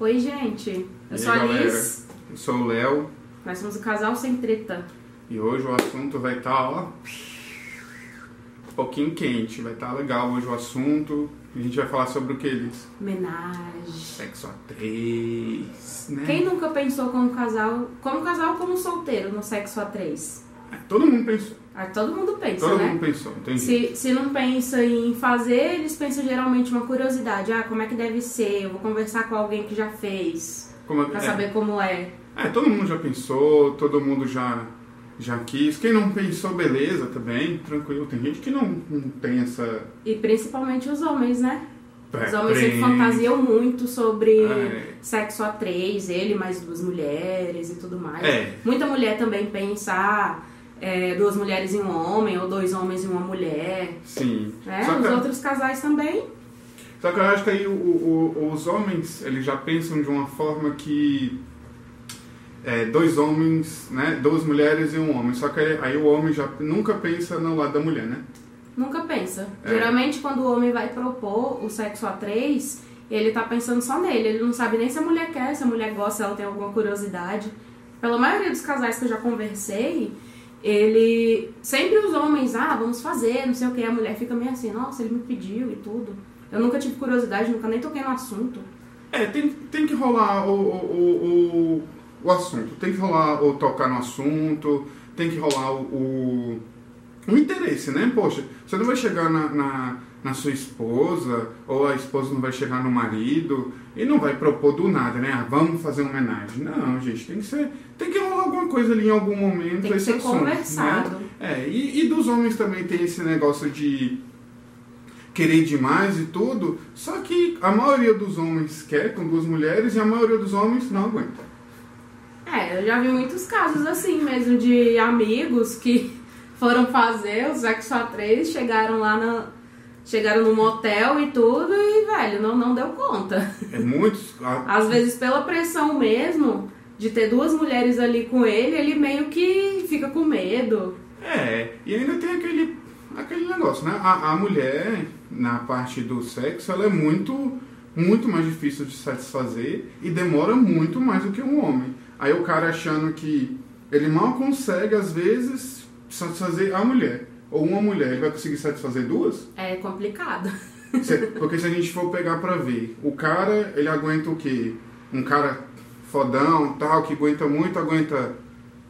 Oi, gente. Eu E sou aí, a Liz. Eu sou o Léo Nós somos o casal sem treta. e hoje o assunto vai estar, ó, um pouquinho quente. Vai estar legal hoje o assunto. A gente vai falar sobre o que, Liz? Homenagem. Sexo a três, né? Quem nunca pensou como casal, como casal ou como solteiro no sexo a três? É, Todo mundo pensou. Ah, todo mundo pensa, Todo né? mundo pensou, entendi. Se, se não pensa em fazer, eles pensam geralmente uma curiosidade. Ah, como é que deve ser? Eu vou conversar com alguém que já fez, Como, pra é, saber como é. é, todo mundo já pensou, todo mundo já, já quis. Quem não pensou, beleza, também, tranquilo. Tem gente que não, não tem essa... E principalmente os homens, né? Os homens sempre fantasiam muito sobre É. sexo a três, ele mais duas mulheres e tudo mais. É. Muita mulher também pensa ah, é, duas mulheres e um homem, ou dois homens e uma mulher. Sim. Né? Os que- outros casais também. Só que eu acho que aí o- o- os homens, eles já pensam de uma forma que é, dois homens, né, duas mulheres e um homem. Só que aí, aí o homem já nunca pensa no lado da mulher, né? Nunca pensa. É. Geralmente, quando o homem vai propor o sexo a três, ele tá pensando só nele. Ele não sabe nem se a mulher quer, se a mulher gosta, se ela tem alguma curiosidade. Pela maioria dos casais que eu já conversei, ele. Sempre os homens, ah, vamos fazer, não sei o que. A mulher fica meio assim, nossa, ele me pediu e tudo. Eu nunca tive curiosidade, nunca nem toquei no assunto. É, tem, tem que rolar o, o, o, o, assunto, tem que rolar o tocar no assunto, tem que rolar o, o, o interesse, né? Poxa, você não vai chegar na, na, na sua esposa, ou a esposa não vai chegar no marido, e não vai propor do nada, né? Ah, vamos fazer uma homenagem. Não, gente, tem que ser. Tem que rolar alguma coisa ali em algum momento. Tem que ser assunto, conversado. Né? É, e, e dos homens também tem esse negócio de querer demais e tudo, só que a maioria dos homens quer com duas mulheres e a maioria dos homens não aguenta. É, eu já vi muitos casos assim mesmo de amigos que foram fazer o sexo a três, chegaram lá na. Chegaram no motel e tudo e, velho, não, não deu conta. É muitos. Às vezes, pela pressão mesmo de ter duas mulheres ali com ele, ele meio que fica com medo. É, e ainda tem aquele, aquele negócio, né? A, a mulher, na parte do sexo, ela é muito, muito mais difícil de satisfazer e demora muito mais do que um homem. Aí o cara achando que ele mal consegue, às vezes, satisfazer a mulher. Ou uma mulher, ele vai conseguir satisfazer duas? É complicado. Se- Porque se a gente for pegar pra ver, o cara, ele aguenta o quê? Um cara fodão, tal, que aguenta muito, aguenta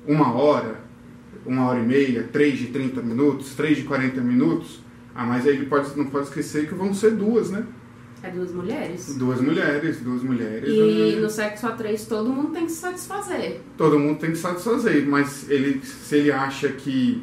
uma hora, uma hora e meia, três de 30 minutos, três de 40 minutos. Ah, mas aí ele pode, não pode esquecer que vão ser duas, né? É duas mulheres. Duas mulheres, duas mulheres. E né? no sexo a três todo mundo tem que se satisfazer. Todo mundo tem que satisfazer, mas ele, se ele acha que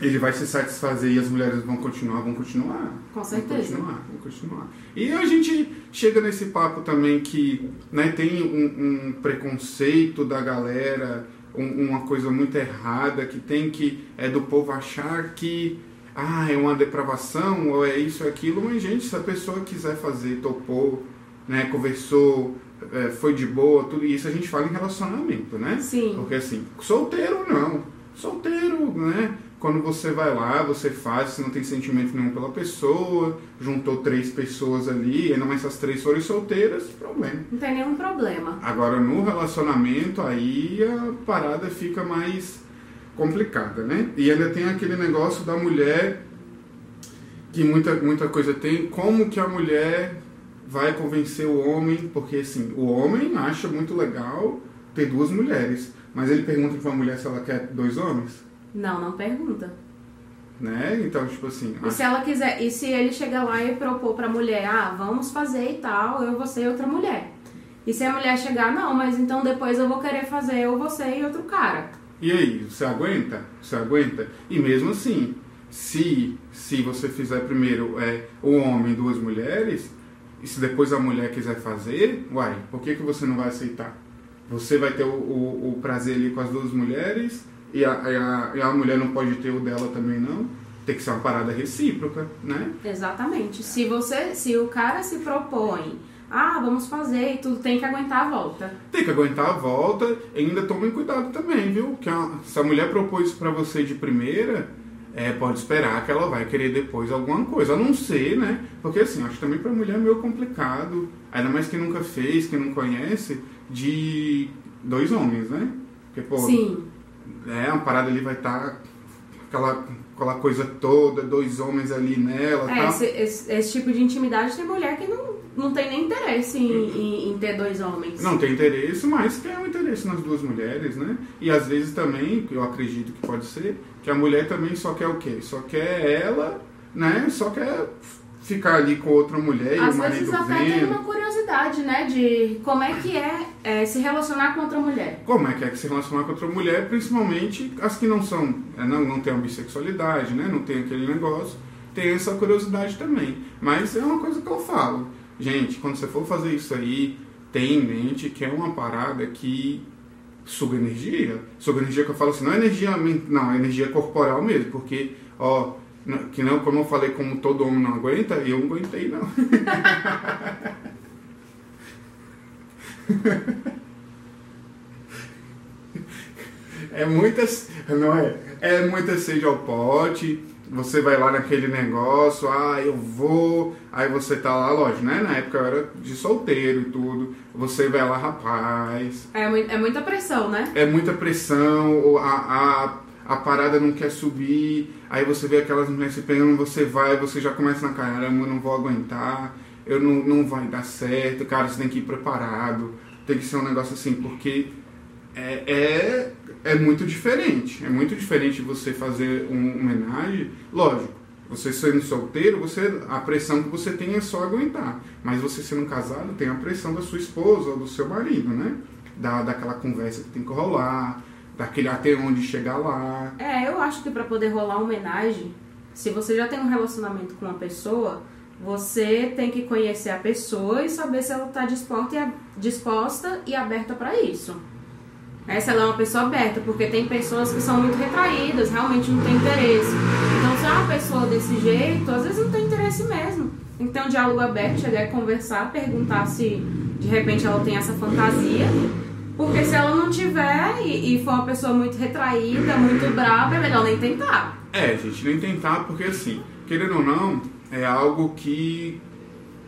ele vai se satisfazer e as mulheres vão continuar, vão continuar. Com Vão certeza. continuar, vão continuar. E a gente chega nesse papo também que né, tem um, um preconceito da galera, um- uma coisa muito errada que tem que é do povo achar que ah, é uma depravação ou é isso ou aquilo, mas gente, se a pessoa quiser fazer, topou, né, conversou, é, foi de boa, tudo isso a gente fala em relacionamento, né? Sim. Porque assim, solteiro não. Solteiro, né? Quando você vai lá, você faz, você não tem sentimento nenhum pela pessoa, juntou três pessoas ali, ainda mais se as três forem solteiras, problema. Não tem nenhum problema. Agora no relacionamento aí a parada fica mais complicada, né? E ainda tem aquele negócio da mulher que muita, muita coisa tem, como que a mulher vai convencer o homem, porque assim, o homem acha muito legal ter duas mulheres, mas ele pergunta pra mulher se ela quer dois homens, Não, não pergunta. né? Então, tipo assim, E se ela quiser, e se ele chegar lá e propor pra mulher, ah, vamos fazer e tal, eu, você e outra mulher. E se a mulher chegar, não, mas então depois eu vou querer fazer eu, você e outro cara. E aí, você aguenta? Você aguenta? E mesmo assim, se, se você fizer primeiro é, o homem e duas mulheres, e se depois a mulher quiser fazer, uai, por que, que você não vai aceitar? Você vai ter o, o, o prazer ali com as duas mulheres e a, e, a, e a mulher não pode ter o dela também não? Tem que ser uma parada recíproca, né? Exatamente. Se você, se o cara se propõe, ah, vamos fazer e tudo, tem que aguentar a volta. Tem que aguentar a volta e ainda tomem cuidado também, viu? Que a, se a mulher propôs isso pra você de primeira, é, pode esperar que ela vai querer depois alguma coisa. A não ser, né? Porque assim, acho também pra mulher é meio complicado, ainda mais quem nunca fez, quem não conhece, de dois homens, né? Porque, pô, Sim. É, uma parada ali vai estar tá aquela, aquela coisa toda, dois homens ali nela. É, tal. esse, esse, esse tipo de intimidade tem mulher que não, não tem nem interesse em, em, em ter dois homens. Não tem interesse, mas tem um interesse nas duas mulheres, né? E às vezes também, eu acredito que pode ser, que a mulher também só quer o quê? Só quer ela, né? Só quer ficar ali com outra mulher e Às o marido vezes até tem vendo. uma curiosidade, né? De como é que é, é, se relacionar com outra mulher. Como é que é se relacionar com outra mulher, principalmente as que não são, é, não, não tem a bissexualidade, né? Não tem aquele negócio, tem essa curiosidade também. Mas é uma coisa que eu falo. Gente, quando você for fazer isso aí, tenha em mente que é uma parada que suga energia. Suga energia que eu falo assim, não é energia, não, é energia corporal mesmo, porque, ó, que não, como eu falei, como todo homem não aguenta, eu não aguentei não. É muitas, não é? É muita sede ao pote. Você vai lá naquele negócio, ah, eu vou. Aí você tá lá, lógico, né? Na época eu era de solteiro e tudo. Você vai lá, rapaz. É, mui- é muita pressão, né? É muita pressão, ou a, a, a parada não quer subir. Aí você vê aquelas mulheres se pegando, você vai, você já começa na cara, eu não vou aguentar, eu não, não vai dar certo. Cara, você tem que ir preparado. Tem que ser um negócio assim, porque é, é, é muito diferente. É muito diferente você fazer um homenagem. Lógico, você sendo solteiro, você, a pressão que você tem é só aguentar. Mas você sendo casado, tem a pressão da sua esposa ou do seu marido, né? Da, daquela conversa que tem que rolar, daquele até onde chegar lá. É, eu acho que pra poder rolar homenagem, se você já tem um relacionamento com uma pessoa, você tem que conhecer a pessoa e saber se ela tá disposta disposta e aberta pra isso. É, se ela é uma pessoa aberta, porque tem pessoas que são muito retraídas, realmente não tem interesse. Então, se é uma pessoa desse jeito, às vezes não tem interesse mesmo. Um diálogo aberto, chegar e conversar, perguntar se de repente ela tem essa fantasia. Porque se ela não tiver e, e for uma pessoa muito retraída, muito brava, é melhor nem tentar. É, gente, nem tentar, porque assim, querendo ou não, é algo que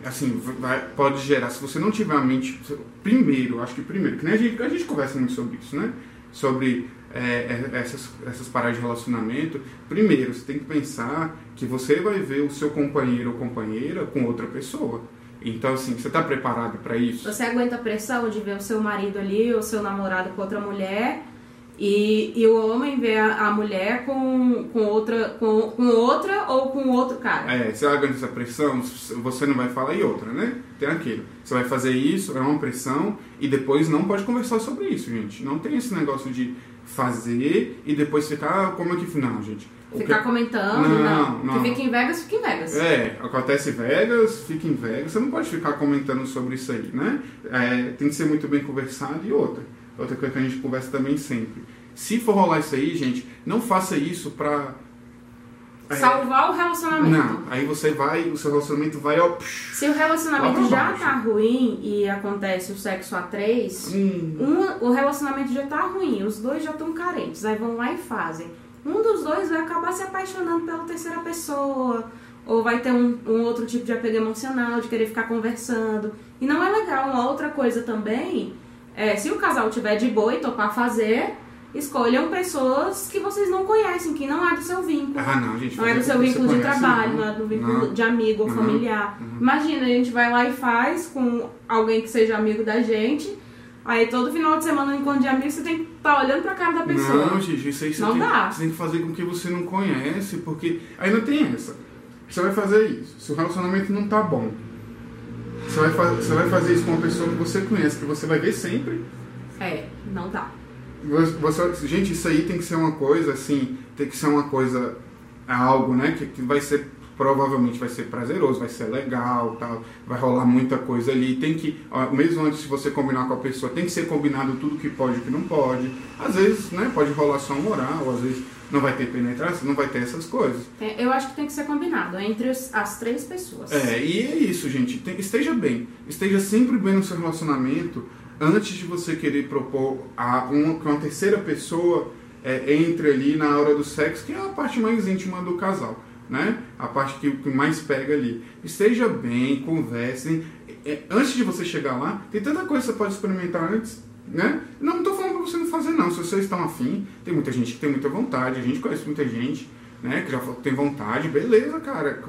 assim, vai, pode gerar, se você não tiver a mente, primeiro, acho que primeiro, que nem a gente, a gente conversa muito sobre isso, né? Sobre é, é, essas, essas paradas de relacionamento. Primeiro, você tem que pensar que você vai ver o seu companheiro ou companheira com outra pessoa. Então, assim, você está preparado para isso? Você aguenta a pressão de ver o seu marido ali, ou seu namorado com outra mulher, e, e o homem vê a, a mulher com, com, outra, com, com outra ou com outro cara. É, você aguenta essa pressão, você não vai falar e outra, né? Tem aquilo. Você vai fazer isso, é uma pressão, e depois não pode conversar sobre isso, gente. Não tem esse negócio de fazer e depois ficar, ah, como é que. Não, gente. Ficar que- comentando, Não, não. não. Que fica em Vegas, fica em Vegas. É, acontece Vegas, fica em Vegas, você não pode ficar comentando sobre isso aí, né? É, tem que ser muito bem conversado e outra. Outra coisa que a gente conversa também sempre. Se for rolar isso aí, gente, não faça isso pra. é, Salvar o relacionamento. Não, aí você vai, o seu relacionamento vai, ó. psh, Se o relacionamento já tá ruim e acontece o sexo a três, hum, um, o relacionamento já tá ruim, os dois já estão carentes, aí vão lá e fazem. Um dos dois vai acabar se apaixonando pela terceira pessoa, ou vai ter um, um outro tipo de apego emocional, de querer ficar conversando. E não é legal. Uma outra coisa também é, se o casal tiver de boa e topar fazer, escolham pessoas que vocês não conhecem, que não é do seu vínculo. Ah, não, gente. Não é do seu vínculo de conhece, trabalho, não é do vínculo Não. de amigo ou familiar. Uhum. Imagina, a gente vai lá e faz com alguém que seja amigo da gente. Aí todo final de semana no encontro de amigos você tem que estar olhando pra cara da pessoa. Não, gente, isso aí você, Não tem, dá. você tem que fazer com que você não conhece, porque ainda tem essa. Você vai fazer isso, se o relacionamento não tá bom. Você vai, você vai fazer isso com uma pessoa que você conhece, que você vai ver sempre. É, não dá. Você, gente, isso aí tem que ser uma coisa assim, tem que ser uma coisa, é algo, né, que, que vai ser provavelmente vai ser prazeroso, vai ser legal, tal, vai rolar muita coisa ali. Tem que, mesmo antes de você combinar com a pessoa, tem que ser combinado tudo que pode e que não pode. Às vezes, né, pode rolar só um oral, às vezes não vai ter penetração, não vai ter essas coisas. Tem- Eu acho que tem que ser combinado entre os- as três pessoas. É, e é isso, gente. Tem- esteja bem. Esteja sempre bem no seu relacionamento antes de você querer propor a uma, que uma terceira pessoa é, entre ali na hora do sexo, que é a parte mais íntima do casal, né? A parte que, que mais pega ali. Esteja bem, conversem. É, antes de você chegar lá, tem tanta coisa que você pode experimentar antes, né? Não estou não fazer não, se vocês estão afim, tem muita gente que tem muita vontade, a gente conhece muita gente, né, que já tem vontade, beleza, cara.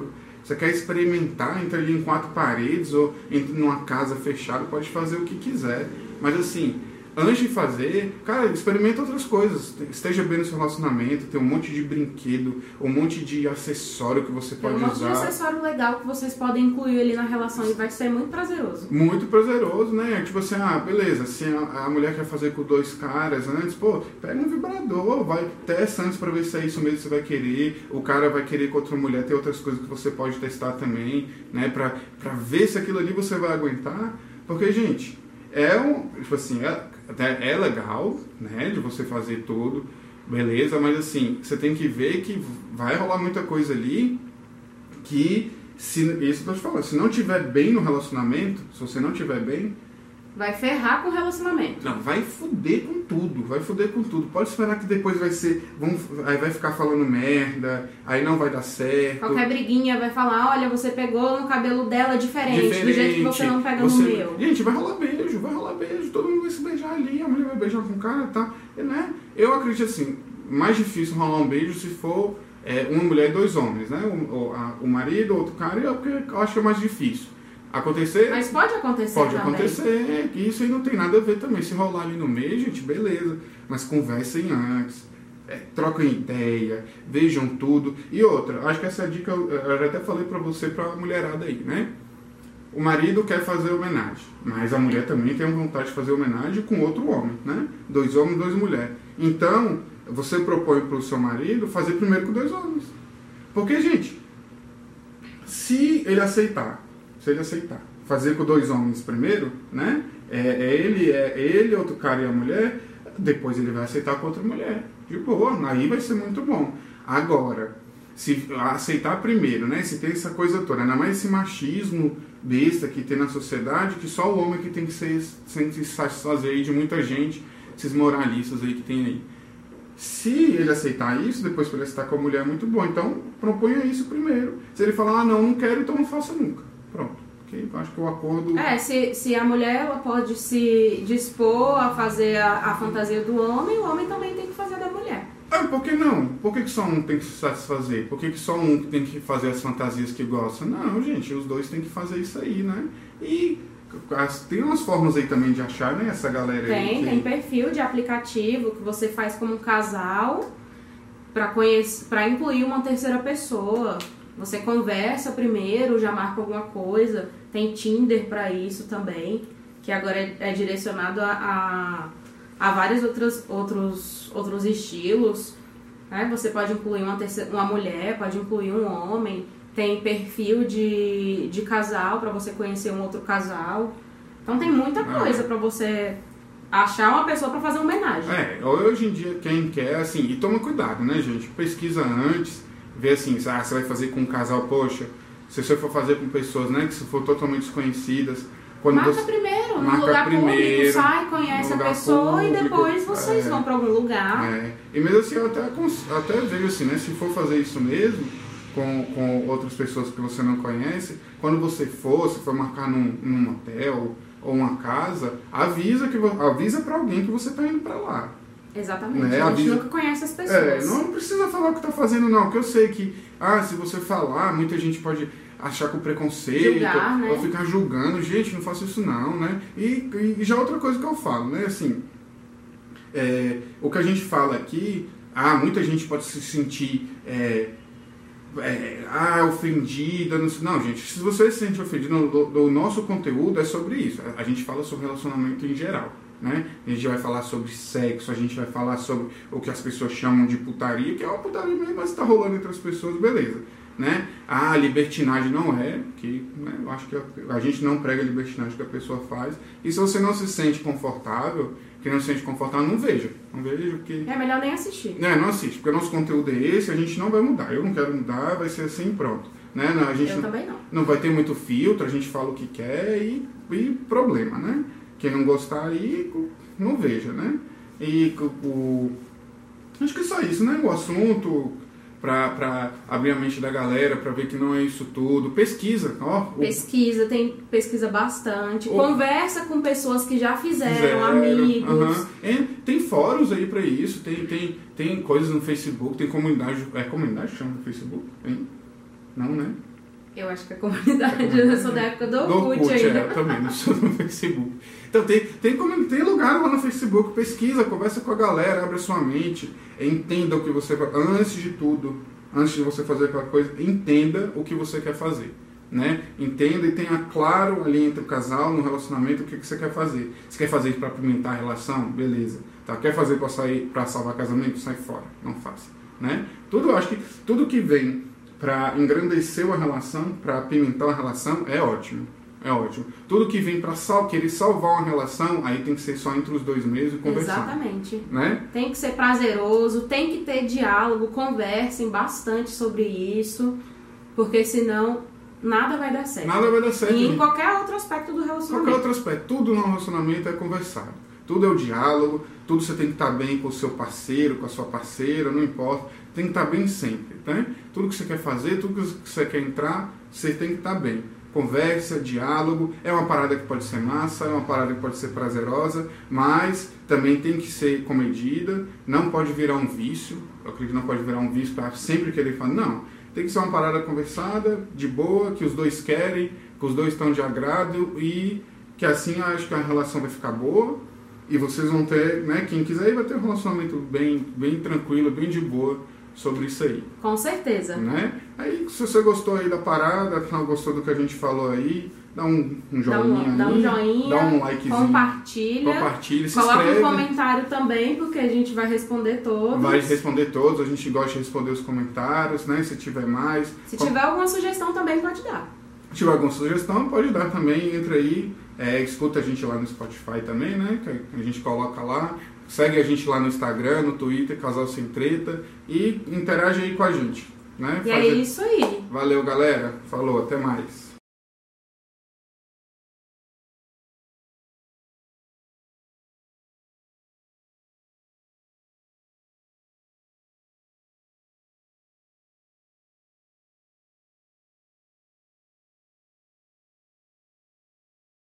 Você quer experimentar, entra ali em quatro paredes ou entra numa casa fechada, pode fazer o que quiser. Mas assim, antes de fazer, cara, experimenta outras coisas. Esteja bem no seu relacionamento, tem um monte de brinquedo, um monte de acessório que você pode usar. Tem um monte usar. de acessório legal que vocês podem incluir ali na relação e vai ser muito prazeroso. Muito prazeroso, né? Tipo assim, ah, beleza, se a, a mulher quer fazer com dois caras antes, pô, pega um vibrador, vai testa antes pra ver se é isso mesmo que você vai querer. O cara vai querer com outra mulher, tem outras coisas que você pode testar também, né? Pra, pra ver se aquilo ali você vai aguentar. Porque, gente, é um. Tipo assim, é, até é legal, né, de você fazer tudo, beleza, mas assim, você tem que ver que vai rolar muita coisa ali que, se, isso que eu te falando, se não tiver bem no relacionamento, se você não tiver bem, Vai ferrar com o relacionamento. Não, vai fuder com tudo, vai fuder com tudo. Pode esperar que depois vai ser. Vão, aí vai ficar falando merda, aí não vai dar certo. Qualquer briguinha vai falar, olha, você pegou no cabelo dela diferente, diferente. do jeito que você não pega você... no meu. Gente, vai rolar beijo, vai rolar beijar ali, a mulher vai beijar com o cara, tá? E, né? Eu acredito assim, mais difícil rolar um beijo se for é, uma mulher e dois homens, né? O, a, o marido, outro cara, é porque eu acho que é mais difícil. Acontecer? Mas pode acontecer Pode também. acontecer, que isso aí não tem nada a ver também. Se rolar ali no meio, gente, beleza. Mas conversem antes, é, troquem ideia, vejam tudo. E outra, acho que essa dica eu, eu até falei pra você, pra mulherada aí, né? O marido quer fazer homenagem, mas a mulher também tem vontade de fazer homenagem com outro homem, né? Dois homens, duas mulheres. Então, você propõe pro seu marido fazer primeiro com dois homens. Porque, gente, se ele aceitar se ele aceitar. Fazer com dois homens primeiro, né? É, é ele, é ele, outro cara e a mulher, depois ele vai aceitar com outra mulher. De boa, aí vai ser muito bom. Agora, se aceitar primeiro, né? Se tem essa coisa toda, ainda mais esse machismo besta que tem na sociedade, que só o homem que tem que ser, se satisfazer de muita gente, esses moralistas aí que tem aí. Se ele aceitar isso, depois para ele estar com a mulher é muito bom. Então, proponha isso primeiro. Se ele falar, ah, não, não quero, então não faça nunca. Pronto. Okay? Acho que o acordo. É, se, se a mulher ela pode se dispor a fazer a, a fantasia do homem, o homem também tem que fazer da mulher. Ah, por que não? Por que, que só um tem que se satisfazer? Por que, que só um tem que fazer as fantasias que gosta? Não, gente, os dois têm que fazer isso aí, né? E tem umas formas aí também de achar, né? Essa galera tem, aí. Tem, tem perfil de aplicativo que você faz como um casal para conhecer, para incluir uma terceira pessoa. Você conversa primeiro, já marca alguma coisa. Tem Tinder para isso também, que agora é, é direcionado a, a, a, vários outros, outros, outros estilos. Né? Você pode incluir uma, terceira, uma mulher, pode incluir um homem. Tem perfil de, de casal para você conhecer um outro casal. Então tem muita ah. coisa para você achar uma pessoa para fazer homenagem. É, hoje em dia quem quer, assim, e toma cuidado, né, gente? Pesquisa antes ver assim, ah, você vai fazer com um casal, poxa, se você for fazer com pessoas, né, que se for totalmente desconhecidas, quando marca você, primeiro, no lugar primeiro, público, sai, conhece a pessoa público, e depois vocês é, vão para algum lugar. É. E mesmo assim, eu até, até vejo assim, né, se for fazer isso mesmo, com, com outras pessoas que você não conhece, quando você for, se for marcar num, num hotel ou uma casa, avisa que avisa para alguém que você está indo para lá. Exatamente. Né? A gente nunca conhece as pessoas. É, não precisa falar o que está fazendo, não. Porque eu sei que, ah, se você falar, muita gente pode achar com preconceito, Julgar, né? ou ficar julgando. Gente, não faça isso não, né? E, e já outra coisa que eu falo, né? Assim, é, o que a gente fala aqui, ah, muita gente pode se sentir... É, é, ah, ofendida, não, não, gente, se você se sente ofendido, o nosso conteúdo é sobre isso. A gente fala sobre relacionamento em geral né? A gente vai falar sobre sexo, a gente vai falar sobre o que as pessoas chamam de putaria, que é uma putaria mesmo, mas está rolando entre as pessoas, beleza. Né? A libertinagem não é, que né, eu acho que a, a, gente não prega a libertinagem que a pessoa faz. E se você não se sente confortável, que não se sente confortável, não veja. Não veja porque. É melhor nem assistir. É, não assiste, porque o nosso conteúdo é esse, a gente não vai mudar. Eu não quero mudar, vai ser assim pronto. Né? Não, a gente eu não, também não. Não vai ter muito filtro, a gente fala o que quer e, e problema, né? Quem não gostar aí, não veja, né? E o, Acho que é só isso, né? O assunto, para abrir a mente da galera, para ver que não é isso tudo. Pesquisa, ó. Pesquisa, tem pesquisa bastante. O- Conversa com pessoas que já fizeram, Fizeram, amigos. aham. É, tem fóruns aí para isso, tem, tem, tem coisas no Facebook, tem comunidade. É comunidade chama no Facebook? Tem? Não, né? Eu acho que a comunidade, eu sou da época do Orkut ainda. é, eu também, não sou no Facebook. Então tem, tem, como, tem lugar lá no Facebook, pesquisa, conversa com a galera, abre a sua mente, entenda o que você vai. Antes de tudo, antes de você fazer aquela coisa, entenda o que você quer fazer. Né? Entenda e tenha claro ali entre o casal, no relacionamento, o que, que você quer fazer. Você quer fazer isso para apimentar a relação? Beleza. Tá? Quer fazer para sair para salvar casamento? Sai fora. Não faça. Né? Tudo, acho que tudo que vem para engrandecer uma relação, para apimentar uma relação, é ótimo. É ótimo. Tudo que vem para sal, querer salvar uma relação, aí tem que ser só entre os dois mesmos e conversar. Exatamente. Né? Tem que ser prazeroso, tem que ter diálogo, conversem bastante sobre isso, porque senão nada vai dar certo. Nada vai dar certo. E em qualquer outro aspecto do Qualquer relacionamento. outro aspecto, tudo no relacionamento é conversado. Tudo é o diálogo, tudo você tem que estar bem com o seu parceiro, com a sua parceira, não importa. Tem que estar bem sempre, né? Tudo que você quer fazer, tudo que você quer entrar, você tem que estar bem. Conversa, diálogo, é uma parada que pode ser massa, é uma parada que pode ser prazerosa, mas também tem que ser comedida, não pode virar um vício. Eu acredito que não pode virar um vício para sempre querer falar, não. Tem que ser uma parada conversada, de boa, que os dois querem, que os dois estão de agrado e que assim eu acho que a relação vai ficar boa e vocês vão ter, né, quem quiser aí vai ter um relacionamento bem, bem tranquilo, bem de boa sobre isso aí, Com certeza. né? Aí se você gostou aí da parada, afinal gostou do que a gente falou aí, dá um, um Dá joinha um, dá um aí, joinha, dá um likezinho, compartilha, compartilha, se coloca um inscreve. comentário também, porque a gente vai responder todos. Vai responder todos, a gente gosta de responder os comentários, né? Se tiver mais. Se Com- tiver alguma sugestão também pode dar. Se tiver alguma sugestão, pode dar também, entra aí, é, escuta a gente lá no Spotify também, né? Que a gente coloca lá. Segue a gente lá no Instagram, no Twitter, Casal Sem Treta, e interage aí com a gente. Né? E Faz- é isso aí. Valeu, galera. Falou, até mais.